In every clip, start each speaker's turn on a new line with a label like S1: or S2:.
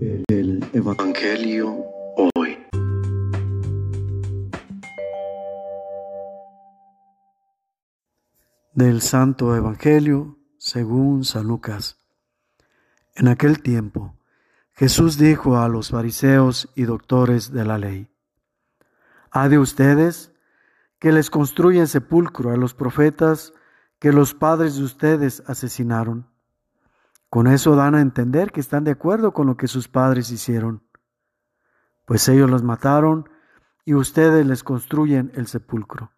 S1: El Evangelio hoy.
S2: Del Santo Evangelio según San Lucas. En aquel tiempo, Jesús dijo a los fariseos y doctores de la ley, ¿Ha de ustedes que les construyen sepulcro a los profetas que los padres de ustedes asesinaron? Con eso dan a entender que están de acuerdo con lo que sus padres hicieron, pues ellos los mataron y ustedes les construyen el sepulcro.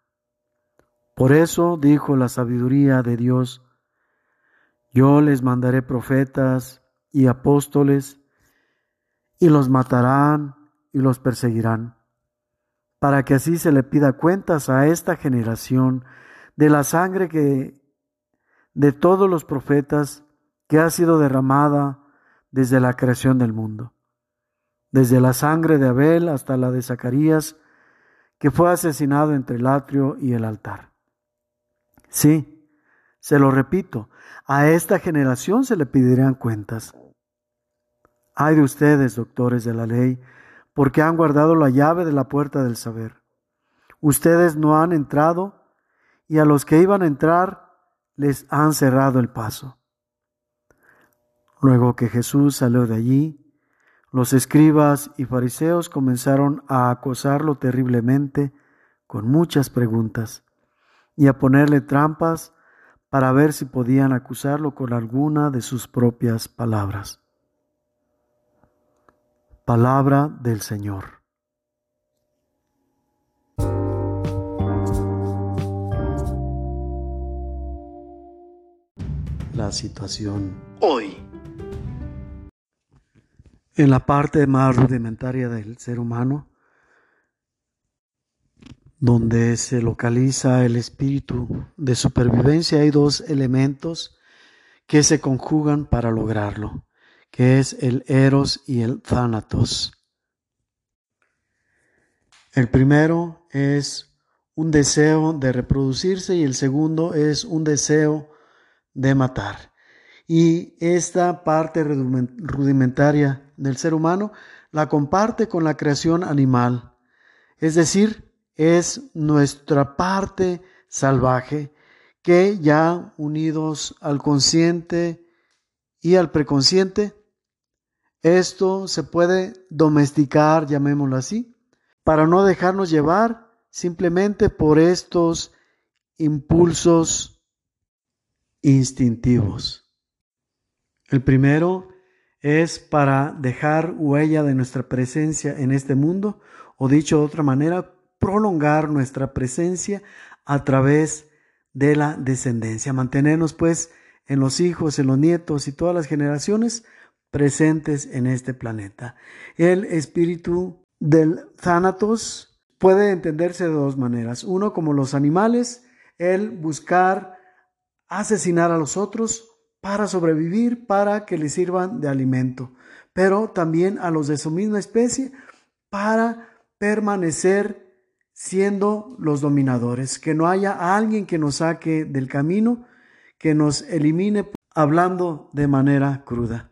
S2: Por eso dijo la sabiduría de Dios, yo les mandaré profetas y apóstoles, y los matarán y los perseguirán, para que así se le pida cuentas a esta generación de la sangre que de todos los profetas que ha sido derramada desde la creación del mundo, desde la sangre de Abel hasta la de Zacarías, que fue asesinado entre el atrio y el altar. Sí, se lo repito, a esta generación se le pedirán cuentas. Ay de ustedes, doctores de la ley, porque han guardado la llave de la puerta del saber. Ustedes no han entrado y a los que iban a entrar les han cerrado el paso. Luego que Jesús salió de allí, los escribas y fariseos comenzaron a acosarlo terriblemente con muchas preguntas y a ponerle trampas para ver si podían acusarlo con alguna de sus propias palabras. Palabra del Señor. La situación hoy en la parte más rudimentaria del ser humano, donde se localiza el espíritu de supervivencia, hay dos elementos que se conjugan para lograrlo, que es el eros y el thanatos. El primero es un deseo de reproducirse y el segundo es un deseo de matar. Y esta parte rudimentaria del ser humano la comparte con la creación animal. Es decir, es nuestra parte salvaje que ya unidos al consciente y al preconsciente, esto se puede domesticar, llamémoslo así, para no dejarnos llevar simplemente por estos impulsos instintivos. El primero es para dejar huella de nuestra presencia en este mundo, o dicho de otra manera, prolongar nuestra presencia a través de la descendencia, mantenernos pues en los hijos, en los nietos y todas las generaciones presentes en este planeta. El espíritu del Thanatos puede entenderse de dos maneras. Uno, como los animales, el buscar asesinar a los otros para sobrevivir, para que les sirvan de alimento, pero también a los de su misma especie para permanecer siendo los dominadores, que no haya alguien que nos saque del camino, que nos elimine hablando de manera cruda.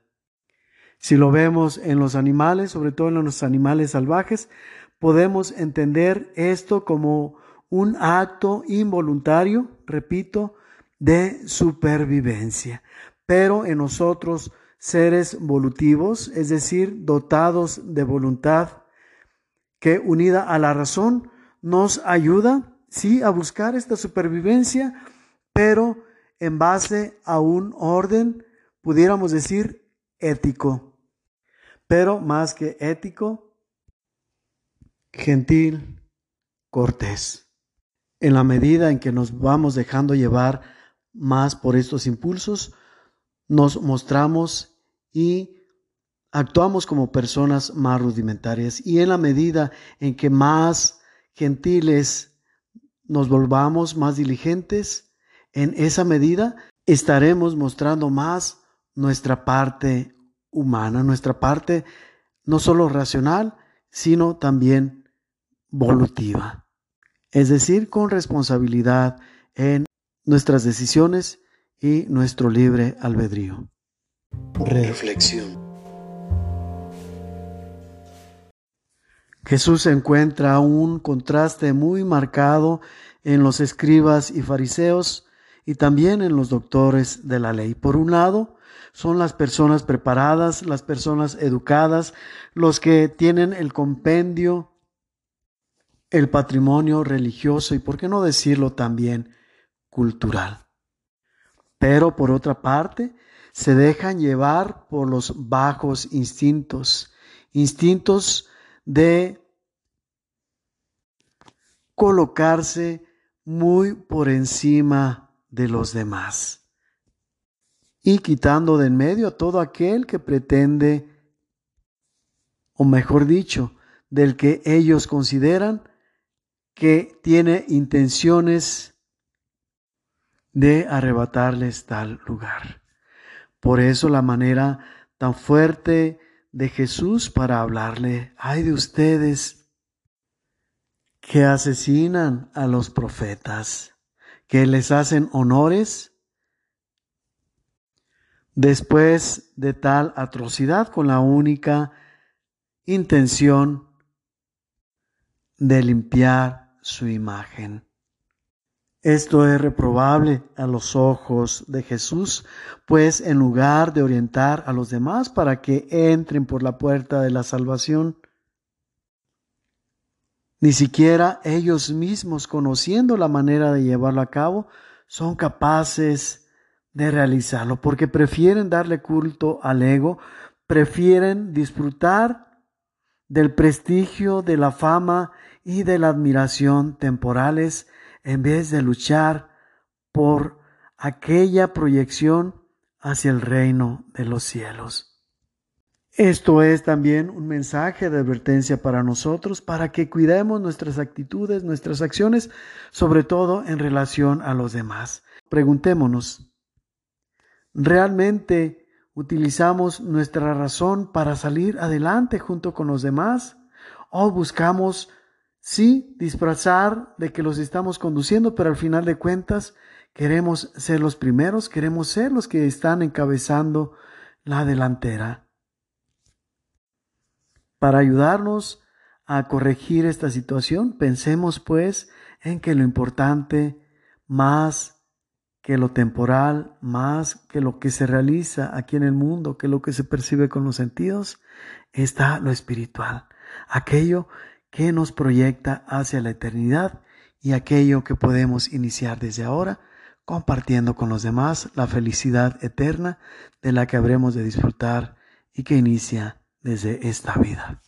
S2: Si lo vemos en los animales, sobre todo en los animales salvajes, podemos entender esto como un acto involuntario, repito, de supervivencia. Pero en nosotros, seres volutivos, es decir, dotados de voluntad, que unida a la razón nos ayuda, sí, a buscar esta supervivencia, pero en base a un orden, pudiéramos decir, ético. Pero más que ético, gentil, cortés. En la medida en que nos vamos dejando llevar más por estos impulsos, nos mostramos y actuamos como personas más rudimentarias. Y en la medida en que más gentiles nos volvamos, más diligentes, en esa medida estaremos mostrando más nuestra parte humana, nuestra parte no solo racional, sino también volutiva. Es decir, con responsabilidad en nuestras decisiones y nuestro libre albedrío.
S1: Reflexión.
S2: Jesús encuentra un contraste muy marcado en los escribas y fariseos y también en los doctores de la ley. Por un lado, son las personas preparadas, las personas educadas, los que tienen el compendio, el patrimonio religioso y, por qué no decirlo también, cultural. Pero por otra parte, se dejan llevar por los bajos instintos, instintos de colocarse muy por encima de los demás y quitando de en medio a todo aquel que pretende, o mejor dicho, del que ellos consideran que tiene intenciones de arrebatarles tal lugar. Por eso la manera tan fuerte de Jesús para hablarle, ay de ustedes que asesinan a los profetas, que les hacen honores después de tal atrocidad con la única intención de limpiar su imagen. Esto es reprobable a los ojos de Jesús, pues en lugar de orientar a los demás para que entren por la puerta de la salvación, ni siquiera ellos mismos, conociendo la manera de llevarlo a cabo, son capaces de realizarlo, porque prefieren darle culto al ego, prefieren disfrutar del prestigio, de la fama y de la admiración temporales en vez de luchar por aquella proyección hacia el reino de los cielos. Esto es también un mensaje de advertencia para nosotros, para que cuidemos nuestras actitudes, nuestras acciones, sobre todo en relación a los demás. Preguntémonos, ¿realmente utilizamos nuestra razón para salir adelante junto con los demás? ¿O buscamos, sí, disfrazar de que los estamos conduciendo, pero al final de cuentas queremos ser los primeros, queremos ser los que están encabezando la delantera? Para ayudarnos a corregir esta situación, pensemos pues en que lo importante más que lo temporal, más que lo que se realiza aquí en el mundo, que lo que se percibe con los sentidos, está lo espiritual, aquello que nos proyecta hacia la eternidad y aquello que podemos iniciar desde ahora compartiendo con los demás la felicidad eterna de la que habremos de disfrutar y que inicia desde esta vida.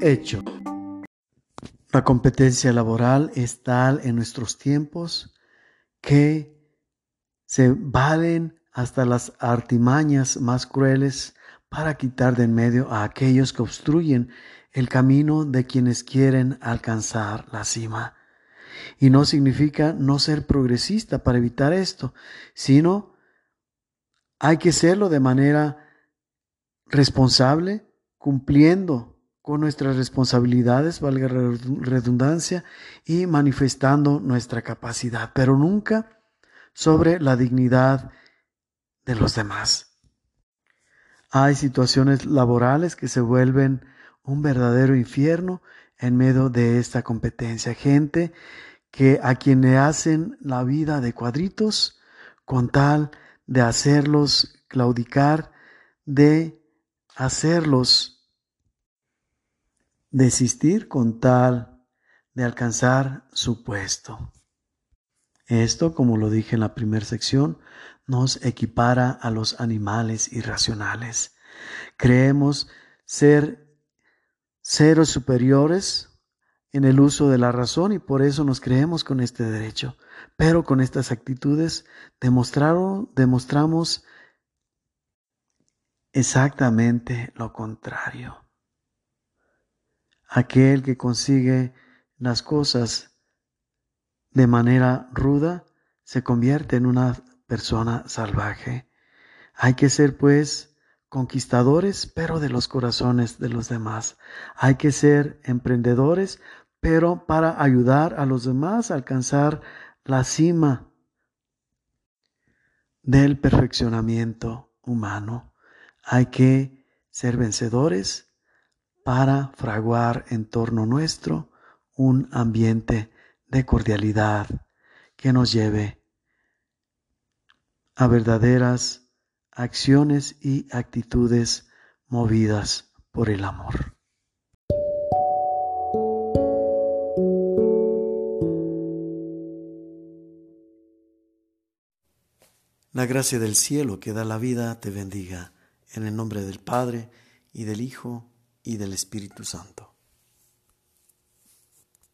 S2: Hecho. La competencia laboral es tal en nuestros tiempos que se valen hasta las artimañas más crueles para quitar de en medio a aquellos que obstruyen el camino de quienes quieren alcanzar la cima. Y no significa no ser progresista para evitar esto, sino hay que serlo de manera responsable, cumpliendo con nuestras responsabilidades, valga redundancia, y manifestando nuestra capacidad, pero nunca sobre la dignidad de los demás. Hay situaciones laborales que se vuelven un verdadero infierno en medio de esta competencia. Gente que a quien le hacen la vida de cuadritos con tal de hacerlos claudicar, de hacerlos desistir con tal de alcanzar su puesto. Esto, como lo dije en la primera sección, nos equipara a los animales irracionales. Creemos ser seres superiores en el uso de la razón y por eso nos creemos con este derecho. Pero con estas actitudes demostramos exactamente lo contrario. Aquel que consigue las cosas de manera ruda se convierte en una persona salvaje. Hay que ser pues conquistadores, pero de los corazones de los demás. Hay que ser emprendedores, pero para ayudar a los demás a alcanzar la cima del perfeccionamiento humano. Hay que ser vencedores para fraguar en torno nuestro un ambiente de cordialidad que nos lleve a verdaderas acciones y actitudes movidas por el amor. La gracia del cielo que da la vida te bendiga, en el nombre del Padre, y del Hijo, y del Espíritu Santo.